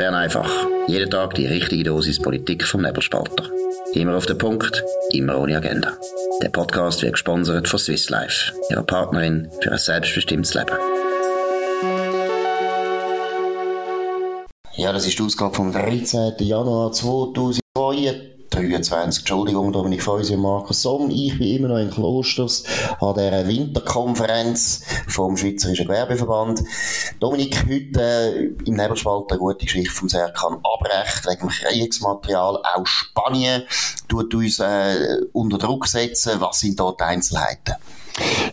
Bern einfach. Jeden Tag die richtige Dosis Politik vom Nebelspalter. Immer auf den Punkt, immer ohne Agenda. Der Podcast wird gesponsert von Swiss Life, ihrer Partnerin für ein selbstbestimmtes Leben. Ja, das ist die Ausgabe vom 13. Januar 2022. 23, Entschuldigung, Dominik Feusi und Markus Somm. Ich bin immer noch in Klosters an dieser Winterkonferenz vom Schweizerischen Gewerbeverband. Dominik, heute äh, im Nebelspalt eine gute Geschichte vom Serkan Abrecht wegen dem Kriegsmaterial. Auch Spanien tut uns äh, unter Druck setzen. Was sind dort Einzelheiten?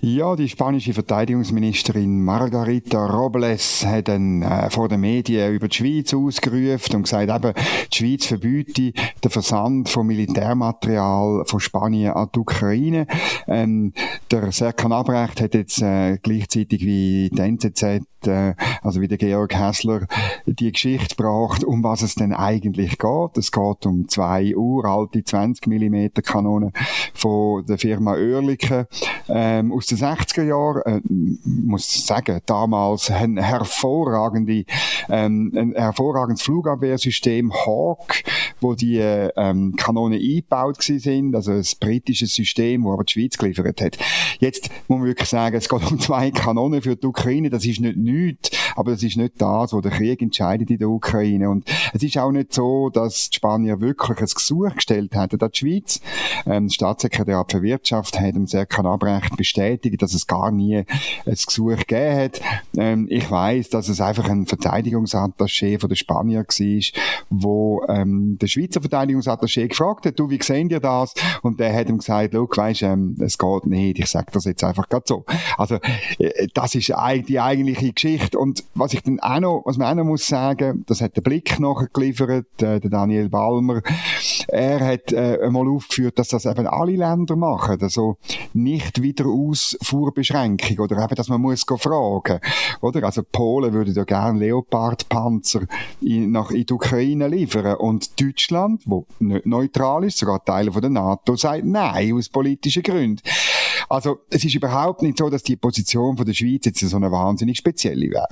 Ja, die spanische Verteidigungsministerin Margarita Robles hat dann äh, vor den Medien über die Schweiz ausgerufen und gesagt, eben, die Schweiz verbietet den Versand von Militärmaterial von Spanien an die Ukraine. Ähm, der Serkan Abrecht hat jetzt äh, gleichzeitig wie die NZZ äh, also wie der Georg Hässler die Geschichte braucht, um was es denn eigentlich geht. Es geht um zwei uralte 20 mm Kanonen von der Firma Oerlikon ähm, aus den 60er Jahren. Äh, muss sagen, damals ein hervorragende, ähm, ein hervorragendes Flugabwehrsystem Hawk, wo die ähm, Kanonen eingebaut sind, also ein britisches System, wo aber die Schweiz geliefert hat. Jetzt muss man wirklich sagen, es geht um zwei Kanonen für die Ukraine, das ist nicht nichts, aber das ist nicht das, wo der Krieg entscheidet in der Ukraine. Und es ist auch nicht so, dass die Spanier wirklich ein Gesuch gestellt hätten an die Schweiz. Ähm, der Staatssekretär für Wirtschaft hat dem Serkan Abrecht bestätigt, dass es gar nie ein Gesuch gegeben hat. Ähm, ich weiß, dass es einfach ein Verteidigungsattaché von den Spanier war, wo ähm, der Schweizer Verteidigungsattaché gefragt hat, du, wie sehen ihr das? Und der hat ihm gesagt, schau, weisst, ähm, es geht nicht, ich sage das jetzt einfach gerade so. Also, äh, das ist die eigentliche Geschichte. Und was ich dann auch noch, was man auch noch muss sagen, das hat der Blick nachgeliefert, äh, der Daniel Balmer. Er hat äh, einmal aufgeführt, dass das eben alle Länder machen. Also nicht wieder Ausfuhrbeschränkung oder eben, dass man muss fragen. Oder? Also Polen würde ja gerne Leopardpanzer in, nach in die Ukraine liefern und Deutschland, wo neutral ist, sogar Teile von der NATO, sagt nein aus politischen Gründen. Also es ist überhaupt nicht so, dass die Position von der Schweiz jetzt so eine wahnsinnig spezielle wäre.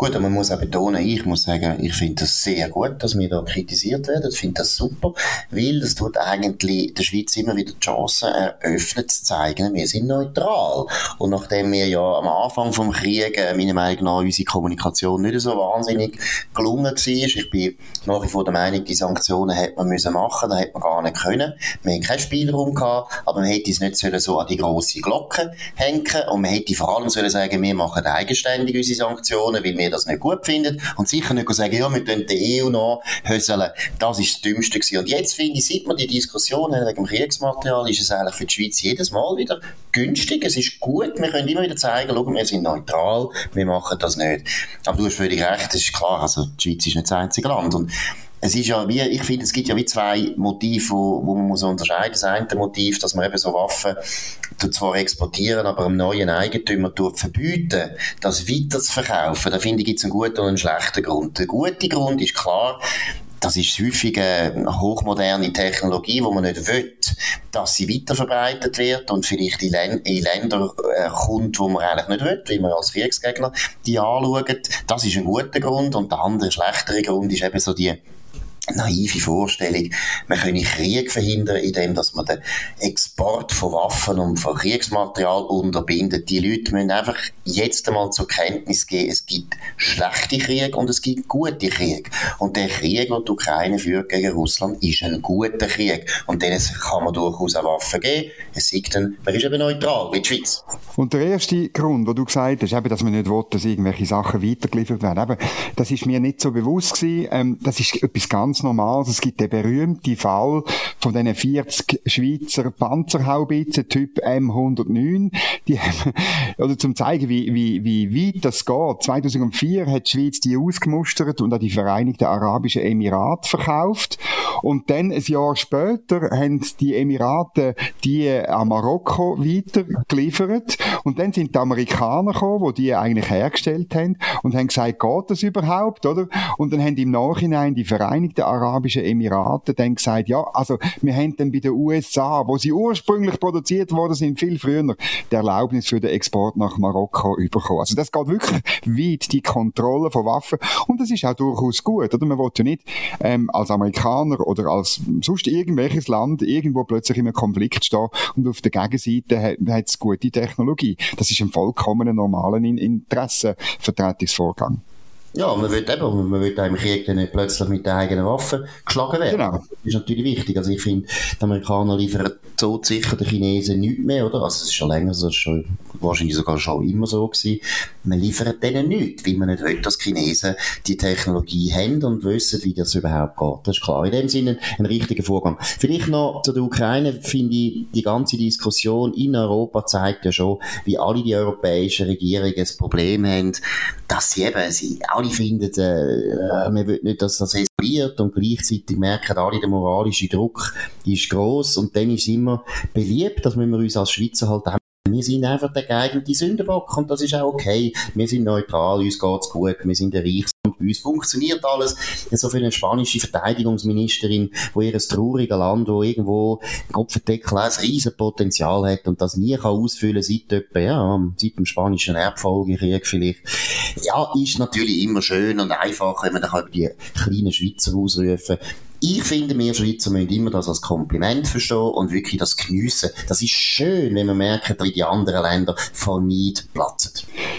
Gut, aber man muss auch betonen, ich muss sagen, ich finde das sehr gut, dass wir da kritisiert werden. Ich finde das super, weil das tut eigentlich der Schweiz immer wieder die Chance eröffnet zu zeigen, wir sind neutral. Und nachdem wir ja am Anfang vom Krieg, äh, meiner Meinung nach, unsere Kommunikation nicht so wahnsinnig gelungen war, ich bin nach wie vor der Meinung, die Sanktionen hätte man müssen machen, da hätte man gar nicht können. Wir haben keinen Spielraum gehabt, aber man hätte es nicht so an die grosse Glocke hängen und man hätte vor allem sollen sagen, wir machen eigenständig unsere Sanktionen, weil wir das nicht gut findet und sicher nicht sagen, ja, wir können die EU noch höseln. Das ist das Dümmste gewesen. Und jetzt finde ich, seit wir die Diskussion wegen dem Kriegsmaterial, ist es eigentlich für die Schweiz jedes Mal wieder günstig. Es ist gut. Wir können immer wieder zeigen, schau, wir sind neutral. Wir machen das nicht. Aber du hast völlig recht. Es ist klar. Also, die Schweiz ist nicht das einzige Land. Und es ist ja wie, ich finde, es gibt ja wie zwei Motive, wo, wo man muss unterscheiden. Das eine Motiv, dass man eben so Waffen zwar exportieren, aber einem neuen Eigentümer verbieten, das weiter zu verkaufen. Da finde ich, gibt es einen guten und einen schlechten Grund. Der gute Grund ist klar, das ist häufig eine hochmoderne Technologie, wo man nicht will, dass sie weiterverbreitet wird und vielleicht in, Länder äh, kommt, wo man eigentlich nicht will, wie man als Kriegsgegner die anschaut. Das ist ein guter Grund und der andere schlechtere Grund ist eben so die naive Vorstellung, man könne Krieg verhindern, indem dass man den Export von Waffen und von Kriegsmaterial unterbindet. Die Leute müssen einfach jetzt einmal zur Kenntnis geben, es gibt schlechte Kriege und es gibt gute Kriege. Und der Krieg, den die Ukraine führt gegen Russland, ist ein guter Krieg. Und denen kann man durchaus auch Waffen geben. Es sagt dann, man ist eben neutral, wie die Schweiz. Und der erste Grund, den du gesagt hast, eben, dass man nicht will, dass irgendwelche Sachen weitergeliefert werden, eben, das ist mir nicht so bewusst gewesen. Ähm, das ist etwas ganz normal. Es gibt den berühmten Fall von diesen 40 Schweizer Panzerhaubitzen Typ M109. Die haben, oder zum zeigen, wie, wie, wie weit das geht. 2004 hat die Schweiz die ausgemustert und an die Vereinigten Arabischen Emirate verkauft. Und dann ein Jahr später haben die Emirate die an Marokko weitergeliefert. Und dann sind die Amerikaner gekommen, die die eigentlich hergestellt haben und haben gesagt, geht das überhaupt, oder? Und dann haben im Nachhinein die Vereinigten Arabischen Emiraten dann gesagt, ja, also wir haben dann bei den USA, wo sie ursprünglich produziert worden sind, viel früher, die Erlaubnis für den Export nach Marokko bekommen. Also das geht wirklich weit, die Kontrolle von Waffen. Und das ist auch durchaus gut, oder? Man will ja nicht ähm, als Amerikaner oder als sonst irgendwelches Land irgendwo plötzlich in einem Konflikt stehen und auf der Gegenseite hat es gute Technologie. Das ist ein vollkommen normalen Interessenvertretungsvorgang. Ja, man will eben, man will im Krieg dann nicht plötzlich mit den eigenen Waffen geschlagen werden. Genau. Das ist natürlich wichtig. Also ich finde, die Amerikaner liefern so sicher den Chinesen nichts mehr, oder? Also es ist schon länger so, schon, wahrscheinlich sogar schon immer so gewesen. Man liefert denen nichts, weil man nicht will, dass die Chinesen die Technologie haben und wissen, wie das überhaupt geht. Das ist klar. In dem Sinne ein richtiger Vorgang. Vielleicht noch zu der Ukraine, finde ich, die ganze Diskussion in Europa zeigt ja schon, wie alle die europäischen Regierungen das Problem haben, dass sie eben, sie alle finden, äh, man will nicht, dass das eskaliert und gleichzeitig merken alle, der moralische Druck ist groß und dann ist immer beliebt, dass wir uns als Schweizer halt auch wir sind einfach der geeignete Sündenbock und das ist auch okay. Wir sind neutral, uns geht's gut, wir sind ein reiches und bei uns funktioniert alles. So für eine spanische Verteidigungsministerin, wo ihr ein trauriges Land, wo irgendwo Kopfendeckel ein riesen Potenzial hat und das nie kann ausfüllen seit etwa, ja, seit dem spanischen Erbfolgekrieg vielleicht. Ja, ist natürlich immer schön und einfach, wenn man dann die kleinen Schweizer ausrufen ich finde, wir Schweizer müssen immer das als Kompliment verstehen und wirklich das geniessen. Das ist schön, wenn man merkt, wie die anderen Länder von Neid platzen.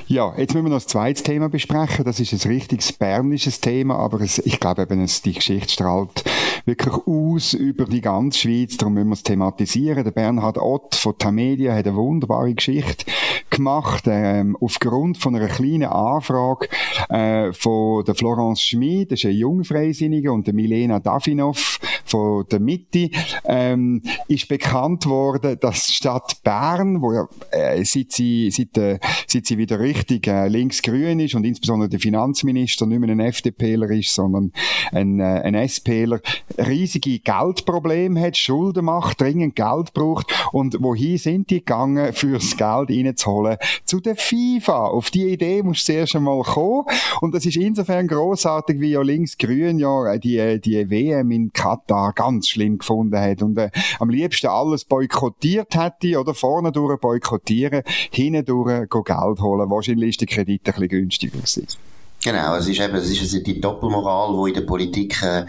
Ja, jetzt müssen wir noch das zweite Thema besprechen. Das ist ein richtiges bernisches Thema, aber es, ich glaube eben, es, die Geschichte strahlt wirklich aus über die ganze Schweiz. Darum müssen wir es thematisieren. Der Bernhard Ott von Tamedia hat eine wunderbare Geschichte gemacht, ähm, aufgrund von einer kleinen Anfrage äh, von der Florence Schmid, das ist eine Jungfreisinnige, und der Milena Davinov von der Mitte, ähm, ist bekannt worden, dass die Stadt Bern, wo äh, seit, sie, seit, äh, seit sie wieder richtig äh, links-grün ist und insbesondere der Finanzminister nicht mehr ein FDPler ist, sondern ein, äh, ein SPler, riesige Geldprobleme hat, Schulden macht, dringend Geld braucht und wohin sind die gegangen, fürs Geld reinzuholen? Zu der FIFA. Auf die Idee musst du zuerst einmal kommen und das ist insofern großartig, wie ja links-grün ja die, die WM in Katar ganz schlimm gefunden hat und äh, am liebsten alles boykottiert hätte oder vorne durch boykottieren, hinten durch Geld holen. Wahrscheinlich ist der Kredit ein bisschen günstiger gewesen. Genau, es ist eben, es ist also die Doppelmoral, die in der Politik, äh,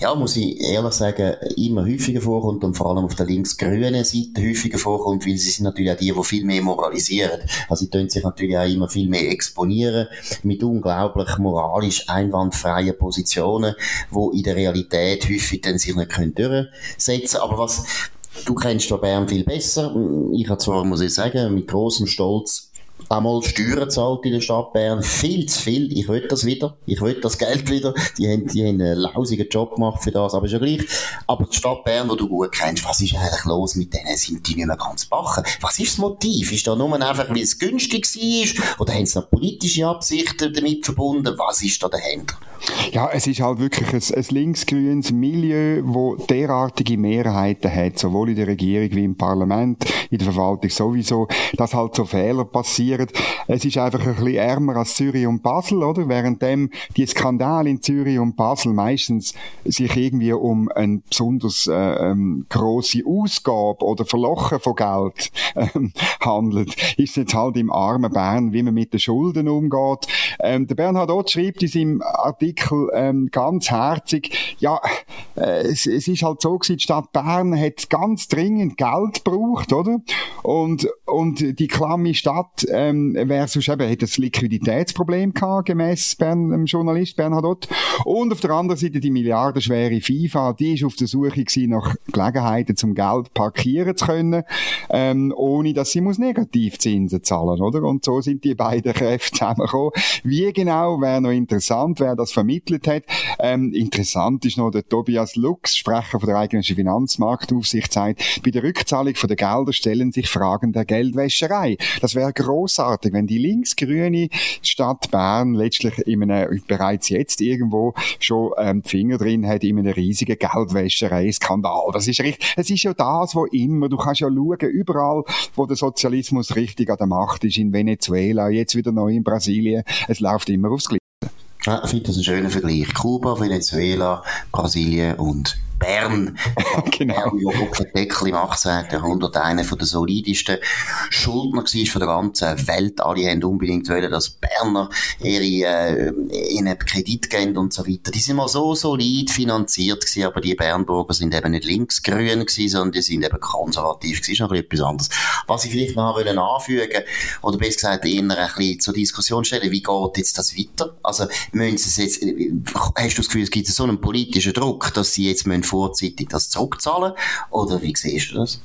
ja, muss ich ehrlich sagen, immer häufiger vorkommt und vor allem auf der links-grünen Seite häufiger vorkommt, weil sie sind natürlich auch die, die viel mehr moralisieren. Also sie tun sich natürlich auch immer viel mehr exponieren mit unglaublich moralisch einwandfreien Positionen, die in der Realität häufig dann sich nicht können durchsetzen Aber was, du kennst da Bern viel besser. Ich habe zwar, muss ich sagen, mit großem Stolz einmal Steuern zahlt in der Stadt Bern. Viel zu viel. Ich will das wieder. Ich will das Geld wieder. Die haben, die haben einen lausigen Job gemacht für das, aber ist ja gleich. Aber die Stadt Bern, die du gut kennst, was ist eigentlich los mit denen? Sind die nicht mehr ganz bachen? Was ist das Motiv? Ist da nur einfach, weil es günstig war? Oder haben sie noch politische Absichten damit verbunden? Was ist da dahinter? Ja, es ist halt wirklich ein, ein linksgrünes Milieu, wo derartige Mehrheiten hat, sowohl in der Regierung wie im Parlament, in der Verwaltung sowieso, dass halt so Fehler passieren. Es ist einfach ein bisschen ärmer als Zürich und Basel, oder? Währenddem die Skandale in Zürich und Basel meistens sich irgendwie um eine besonders äh, ähm, grosse Ausgabe oder Verlochen von Geld ähm, handelt, ist es jetzt halt im armen Bern, wie man mit den Schulden umgeht. Ähm, der Bernhard Ott schreibt in seinem Artikel, Artikel ähm, ganz herzig. Ja, äh, es, es ist halt so gewesen, die Stadt Bern hat ganz dringend Geld gebraucht, oder? Und, und die klamme Stadt ähm, sonst eben, hat ein Liquiditätsproblem gehabt, gemäss Bern, dem Journalist Bernhard Ott. Und auf der anderen Seite die milliardenschwere FIFA, die ist auf der Suche gewesen nach Gelegenheiten, zum Geld parkieren zu können, ähm, ohne dass sie muss Negativzinsen zahlen, oder? Und so sind die beiden Kräfte zusammengekommen. Wie genau, wäre noch interessant, wer das vermittelt hat. Ähm, interessant ist noch der Tobias Lux, Sprecher von der eigenen Finanzmarktaufsicht, sagt, bei der Rückzahlung von der Gelder stellen sich Fragen der Geldwäscherei. Das wäre großartig, wenn die linksgrüne Stadt Bern letztlich in einem, bereits jetzt irgendwo schon ähm, die Finger drin hat in einem riesigen Geldwäscherei-Skandal. Das ist richtig. Es ist ja das, wo immer, du kannst ja schauen, überall, wo der Sozialismus richtig an der Macht ist, in Venezuela, jetzt wieder neu in Brasilien, es läuft immer aufs Gleiche. Ja, ich finde das ein schöner Vergleich. Kuba, Venezuela, Brasilien und Bern. genau. Bern, ja auf dem Deckel im 18. Jahrhundert einer von der solidisten Schuldner war von der ganzen Welt. Alle haben unbedingt wollen, dass Berner ihre, äh, ihnen Kredit geben und so weiter. Die sind mal so solid finanziert gewesen, aber die Bernburger sind eben nicht linksgrün gewesen, sondern die sind eben konservativ gewesen. Ist noch etwas anderes. Was ich vielleicht noch wollen anfügen, oder besser gesagt, eher ein bisschen zur Diskussion stellen, wie geht jetzt das weiter? Also, müssen Sie jetzt, hast du das Gefühl, es gibt so einen politischen Druck, dass Sie jetzt müssen vorzeitig das zurückzahlen? Oder wie siehst du das?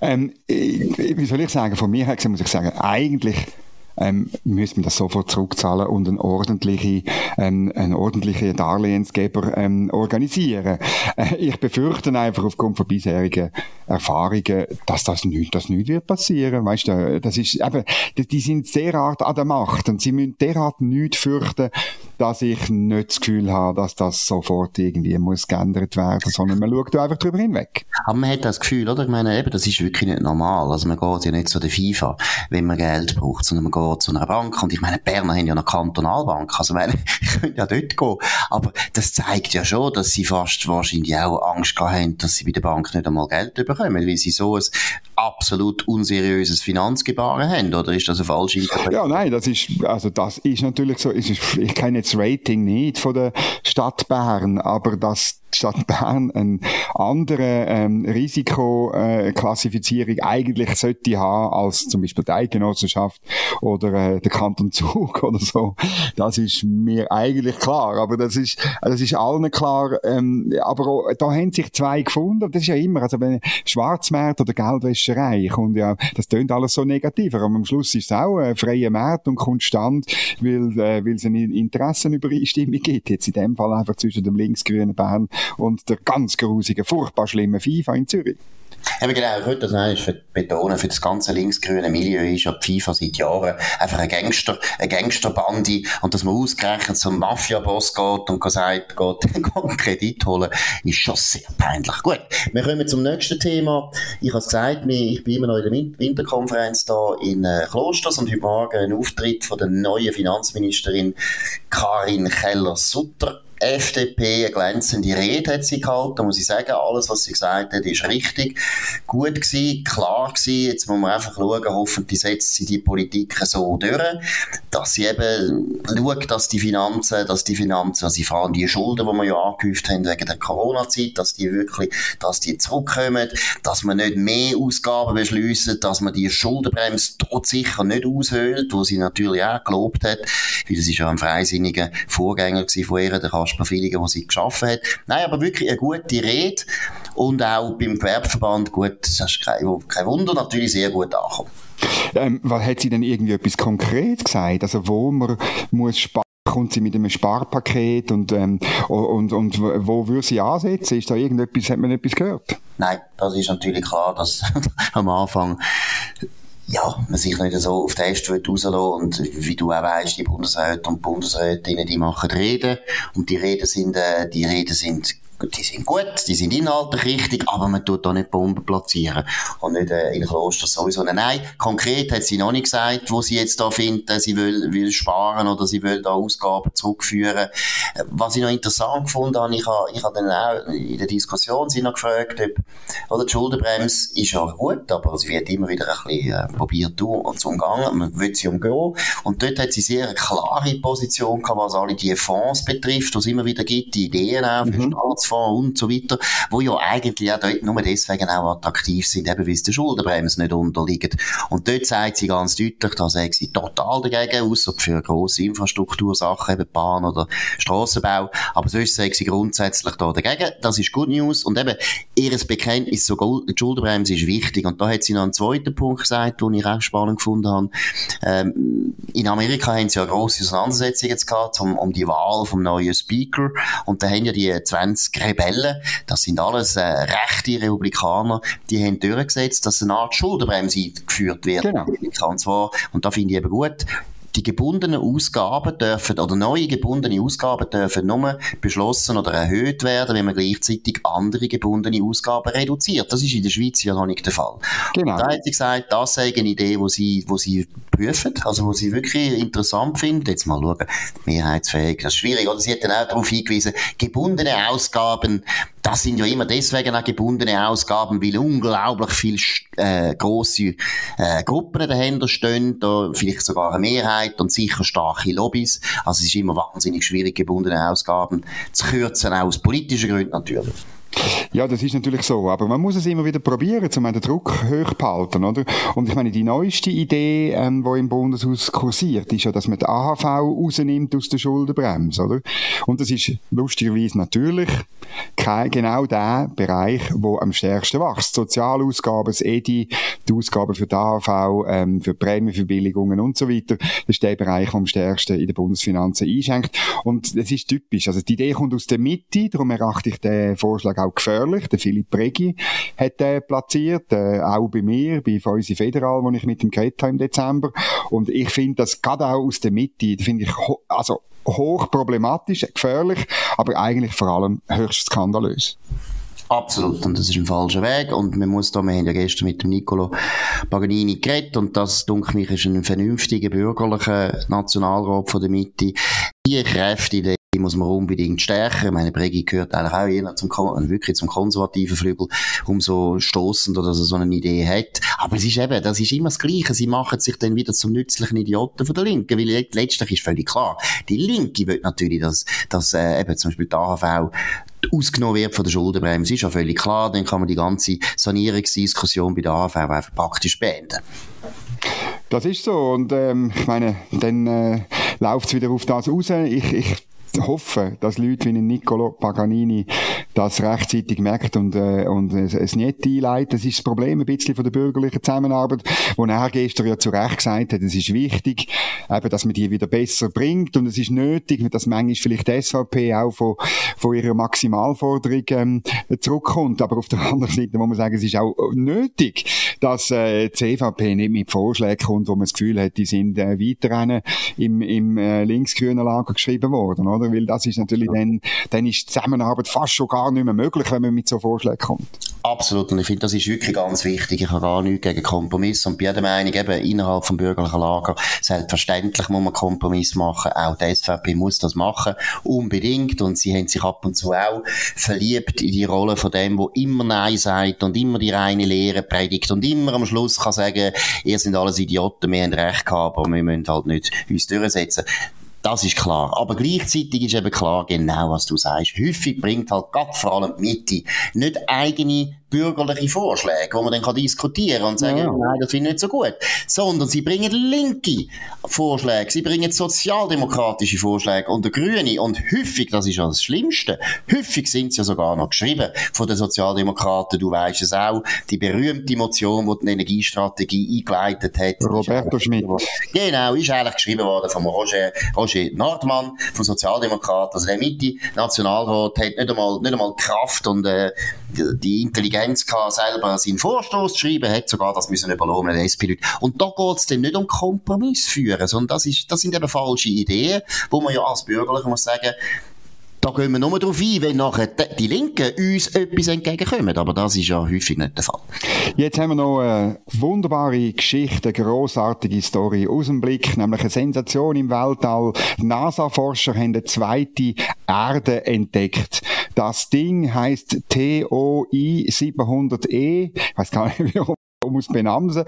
Ähm, wie soll ich sagen, von mir her muss ich sagen, eigentlich ähm, müssen wir das sofort zurückzahlen und einen ordentlichen, ähm, einen ordentlichen Darlehensgeber ähm, organisieren. Äh, ich befürchte einfach aufgrund von bisherigen Erfahrungen, dass das nicht, das nicht wird passieren. Weißt du, das ist eben, die sind derart an der Macht und sie müssen derart nicht fürchten, dass ich nicht das Gefühl habe, dass das sofort irgendwie muss geändert werden, sondern man schaut einfach drüber hinweg. Aber man hat das Gefühl, oder? Ich meine, eben, das ist wirklich nicht normal. Also man geht ja nicht zu der FIFA, wenn man Geld braucht, sondern man geht zu einer Bank. Und ich meine, Berner haben ja eine Kantonalbank. Also ich meine, ich könnte ja dort gehen. Aber das zeigt ja schon, dass sie fast wahrscheinlich auch Angst haben, dass sie bei der Bank nicht einmal Geld bekommen, weil sie so ein absolut unseriöses Finanzgebaren haben. Oder ist das eine falsche Interpretation? Ja, nein, das ist, also das ist natürlich so, ich kenne jetzt Rating nicht von der Stadt Bern, aber dass Stadt Bern eine andere ähm, Risikoklassifizierung eigentlich sollte haben als zum Beispiel die Eidgenossenschaft oder äh, der Kanton Zug oder so. Das ist mir eigentlich klar, aber das ist, das ist allen klar. Ähm, aber auch, da haben sich zwei gefunden. Das ist ja immer, also wenn Schwarzmarkt oder Geldwäscherei kommt ja, das tönt alles so negativ, aber am Schluss ist es auch ein freier Markt und konstant, weil, äh, weil es eine Interessenübereinstimmung gibt. Jetzt in dem Fall einfach zwischen dem linksgrünen Bern und der ganz grusigen, furchtbar schlimmen FIFA in Zürich. Eben genau, ich würde das betonen, für das ganze linksgrüne Milieu ist ja die FIFA seit Jahren einfach ein Gangster, ein Gangsterbande und dass man ausgerechnet zum Mafia-Boss geht und sagt, geht, geht einen Kredit holen, ist schon sehr peinlich. Gut, wir kommen zum nächsten Thema. Ich habe es gesagt, ich bin immer noch in der Winterkonferenz da in äh, Klosters und heute Morgen ein Auftritt von der neuen Finanzministerin Karin Keller-Sutter FDP eine glänzende Rede hat sie gehalten, muss ich sagen. Alles, was sie gesagt hat, ist richtig. Gut gewesen, klar gewesen. Jetzt muss man einfach schauen, hoffentlich setzt sie die Politik so durch, dass sie eben schaut, dass die Finanzen, dass die Finanzen, also vor allem die Schulden, die wir ja angehäuft haben wegen der Corona-Zeit, dass die wirklich, dass die zurückkommen, dass man nicht mehr Ausgaben beschließen, dass man die Schuldenbremse dort sicher nicht aushöhlt, wo sie natürlich auch gelobt hat, weil das ist ja ein freisinniger Vorgänger von ihr, der Kasper Filiger, der sie geschaffen hat. Nein, aber wirklich eine gute Rede und auch beim Gewerbeverband gut, das ist kein, kein Wunder, natürlich sehr gut angekommen. Ähm, hat sie denn irgendwie etwas konkret gesagt? Also wo man muss sparen kommt sie mit einem Sparpaket und, ähm, und, und wo würde sie ansetzen? Ist da irgendetwas, hat man etwas gehört? Nein, das ist natürlich klar, dass am Anfang ja, man sich nicht so auf den Test rauslassen und wie du auch weißt, die Bundesräte und Bundesrätinnen, die machen Reden. Und die Reden sind, äh, die Reden sind die sind gut, die sind inhaltlich richtig, aber man tut da nicht Bomben platzieren. Und nicht äh, in Kloster sowieso. Nein, konkret hat sie noch nicht gesagt, wo sie jetzt da findet, sie will, will sparen oder sie will da Ausgaben zurückführen. Was ich noch interessant gefunden habe, ich habe, ich habe dann auch in der Diskussion sie noch gefragt, ob, oder die Schuldenbremse ist ja gut, aber sie wird immer wieder ein bisschen äh, probiert zu umgehen, man will sie umgehen. Und dort hat sie sehr eine klare Position gehabt, was alle die Fonds betrifft, die es immer wieder gibt, die Ideen auch für mhm. Staatsfonds Fonds und so weiter, wo ja eigentlich auch dort nur deswegen auch attraktiv sind, eben weil es der Schuldenbremse nicht unterliegt. Und dort sagt sie ganz deutlich, da sagt sie total dagegen, außer für grosse Infrastruktursachen, eben Bahn oder Strassenbau. Aber sonst sagt sie grundsätzlich da dagegen. Das ist Good News. Und eben, ihres Bekenntnis zur Schuldenbremse ist wichtig. Und da hat sie noch einen zweiten Punkt gesagt, den ich auch spannend gefunden habe. Ähm, in Amerika haben sie ja grosse Auseinandersetzungen jetzt gehabt um, um die Wahl vom neuen Speaker. Und da haben ja die 20 Rebellen, das sind alles äh, rechte Republikaner, die haben durchgesetzt, dass eine Art Schuldenbremse eingeführt wird. Genau. Und zwar, und da finde ich eben gut, die gebundenen Ausgaben dürfen, oder neue gebundene Ausgaben dürfen nur beschlossen oder erhöht werden, wenn man gleichzeitig andere gebundene Ausgaben reduziert. Das ist in der Schweiz ja noch nicht der Fall. Genau. Und da hat sie gesagt, das sei eine Idee, wo sie, wo sie prüfen, also wo sie wirklich interessant finden. Jetzt mal schauen, mehrheitsfähig, das ist schwierig, oder? Sie hat dann auch darauf hingewiesen, gebundene Ausgaben, das sind ja immer deswegen auch gebundene Ausgaben, weil unglaublich viel äh, grosse äh, Gruppen dahinter stehen, da vielleicht sogar eine Mehrheit und sicher starke Lobbys. Also es ist immer wahnsinnig schwierig, gebundene Ausgaben zu kürzen, auch aus politischen Gründen natürlich. Ja, das ist natürlich so, aber man muss es immer wieder probieren, um den Druck hoch zu halten, oder? Und ich meine, die neueste Idee, ähm, die im Bundeshaus kursiert, ist ja, dass man die AHV rausnimmt aus der Schuldenbremse, oder? Und das ist lustigerweise natürlich kein, genau der Bereich, wo am stärksten wächst. Sozialausgaben, das EDI, die Ausgaben für die AHV, ähm, für Prämienverbilligungen und so weiter, das ist der Bereich, der am stärksten in den Bundesfinanzen einschenkt. Und das ist typisch. Also die Idee kommt aus der Mitte, darum erachte ich den Vorschlag auch gefährlich. Der Philipp Regi hat den platziert, äh, auch bei mir, bei Fäusi Federal, wo ich mit dem geredet habe im Dezember. Und ich finde das gerade auch aus der Mitte, finde ich, also hoch problematisch, gefährlich, aber eigentlich vor allem höchst skandalös. Absolut, und das ist ein falscher Weg. Und man muss da, wir haben ja gestern mit dem Nicolo Paganini geredet, und das, denke ich, ist ein vernünftiger bürgerlicher Nationalrat von der Mitte. Die Kräfte, die die muss man unbedingt stärken. Ich meine, Bregi gehört eigentlich auch eher zum, wirklich zum konservativen Flügel, umso stoßender, dass er so eine Idee hat. Aber es ist eben, das ist immer das Gleiche. Sie machen sich dann wieder zum nützlichen Idioten von der Linken, weil letztlich ist völlig klar, die Linke will natürlich, dass, dass äh, eben zum Beispiel die AHV ausgenommen wird von der Schuldenbremse, ist ja völlig klar. Dann kann man die ganze Sanierungsdiskussion bei der AHV einfach praktisch beenden. Das ist so. Und ähm, ich meine, dann äh, läuft es wieder auf das raus. Ich, ich hoffen, dass Leute wie Niccolo Paganini das rechtzeitig merkt und, äh, und es nicht einleitet. Das ist das Problem ein bisschen von der bürgerlichen Zusammenarbeit, wo er gestern ja zu Recht gesagt hat, es ist wichtig, eben, dass man die wieder besser bringt und es ist nötig, dass manchmal vielleicht die SVP auch von, von ihrer Maximalforderung ähm, zurückkommt. Aber auf der anderen Seite muss man sagen, es ist auch nötig, dass äh, die CVP nicht mit Vorschlägen kommt, wo man das Gefühl hat, die sind äh, weiter im, im äh, linksgrünen Lager geschrieben worden, oder? Weil das ist natürlich dann, dann ist die Zusammenarbeit fast schon gar nicht mehr möglich, wenn man mit so Vorschlägen kommt. Absolut. Und ich finde, das ist wirklich ganz wichtig. Ich habe gar nichts gegen Kompromiss. Und bei jeder Meinung, eben innerhalb vom bürgerlichen Lager, selbstverständlich muss man Kompromiss machen. Auch die SVP muss das machen. Unbedingt. Und sie haben sich ab und zu auch verliebt in die Rolle von dem, wo immer Nein sagt und immer die reine Lehre predigt und immer am Schluss kann sagen, ihr sind alles Idioten, wir haben Recht gehabt, aber wir müssen halt nicht uns durchsetzen. Das ist klar. Aber gleichzeitig ist eben klar, genau was du sagst. Häufig bringt halt gerade vor allem die Mitte nicht eigene bürgerliche Vorschläge, wo man dann kann diskutieren und sagen, ja. nein, das finde ich nicht so gut. Sondern sie bringen linke Vorschläge, sie bringen sozialdemokratische Vorschläge und Grüne und häufig, das ist ja das Schlimmste, häufig sind sie ja sogar noch geschrieben von den Sozialdemokraten, du weißt es auch, die berühmte Motion, die die Energiestrategie eingeleitet hat. Roberto Schmidt. Genau, ist eigentlich geschrieben worden von Roger, Roger Nordmann, von Sozialdemokraten, also der Mitte-Nationalrat hat nicht einmal, nicht einmal Kraft und äh, die Intelligenz gehabt, selber seinen Vorstoß zu schreiben, hat sogar das müssen überlohnen, der SP-Leute. Und da geht es dann nicht um Kompromiss führen, sondern das, ist, das sind eben falsche Ideen, wo man ja als Bürgerlicher muss sagen, da gehen wir nur darauf ein, wenn nachher die Linken uns etwas entgegenkommen. Aber das ist ja häufig nicht der Fall. Jetzt haben wir noch eine wunderbare Geschichte, eine grossartige Story aus dem Blick, nämlich eine Sensation im Weltall. NASA-Forscher haben eine zweite Erde entdeckt. Das Ding heißt TOI 700E. Ich weiß gar nicht, warum muss benamsen.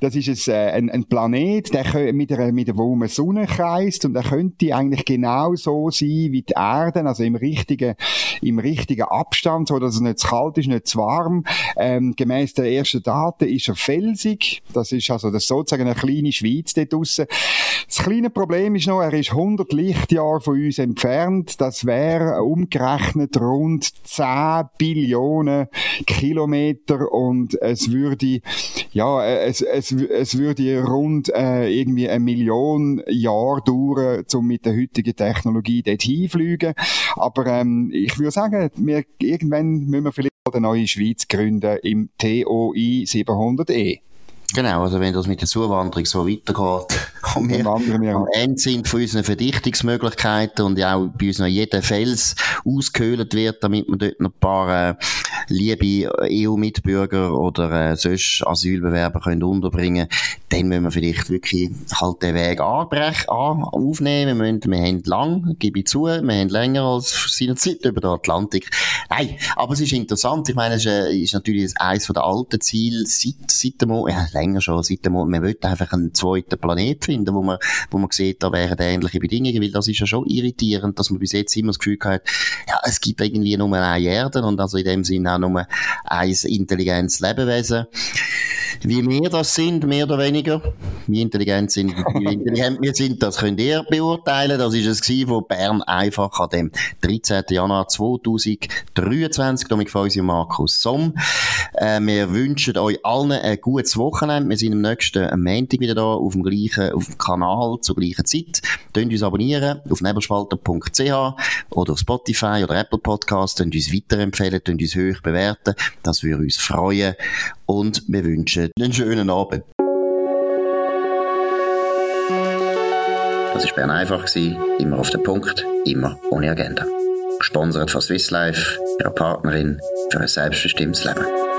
Das ist ein, äh, ein, ein Planet, der mit einer, mit einer, wo Sonne kreist und der könnte eigentlich genau so sein wie die Erde, also im richtigen, im richtigen Abstand, so dass es nicht zu kalt ist, nicht zu warm. Ähm, gemäß der ersten Daten ist er felsig. Das ist also das sozusagen eine kleine Schweiz dort draussen. Das kleine Problem ist noch, er ist 100 Lichtjahre von uns entfernt. Das wäre umgerechnet rund 10 Billionen Kilometer und es würde ja, es, es, es würde rund äh, irgendwie eine Million Jahre dauern, um mit der heutigen Technologie dort hinfliegen. Aber ähm, ich würde sagen, wir, irgendwann müssen wir vielleicht eine neue Schweiz gründen im TOI 700E. Genau, also wenn das mit der Zuwanderung so weitergeht, und wir am Ende sind von unseren Verdichtungsmöglichkeiten und ja auch bei uns noch jeder Fels ausgehöhlt wird, damit wir dort noch ein paar äh, liebe EU-Mitbürger oder äh, sonst Asylbewerber können unterbringen dann müssen wir vielleicht wirklich halt den Weg anbrechen, an, aufnehmen. Wir, müssen, wir haben lang, gebe ich zu, wir haben länger als seine Zeit über den Atlantik. Nein, aber es ist interessant. Ich meine, es ist, äh, natürlich eines der alten Ziele seit, seit dem Mond, ja, länger schon, seit dem Mond. Man will einfach einen zweiten Planet finden, wo man, wo man sieht, da wären ähnliche Bedingungen, weil das ist ja schon irritierend, dass man bis jetzt immer das Gefühl hat, ja, es gibt irgendwie nur eine Erde und also in dem Sinne auch nur ein intelligentes Lebewesen wie wir das sind, mehr oder weniger. Wie intelligent sind, wie intelligent wir sind, das könnt ihr beurteilen. Das ist es wo Bern einfach an dem 13. Januar 2023, damit von uns Markus Somm. Äh, wir wünschen euch allen ein gutes Wochenende. Wir sind am nächsten am Montag wieder da, auf dem gleichen, auf dem Kanal, zur gleichen Zeit. Könnt uns abonnieren auf nebelspalter.ch oder auf Spotify oder Apple Podcasts. Könnt uns weiterempfehlen, könnt uns hoch bewerten. Das würde uns freuen. Und wir wünschen einen schönen Abend. Das war Bern einfach, immer auf den Punkt, immer ohne Agenda. Gesponsert von Swiss Life, ihrer Partnerin für ein selbstbestimmtes Leben.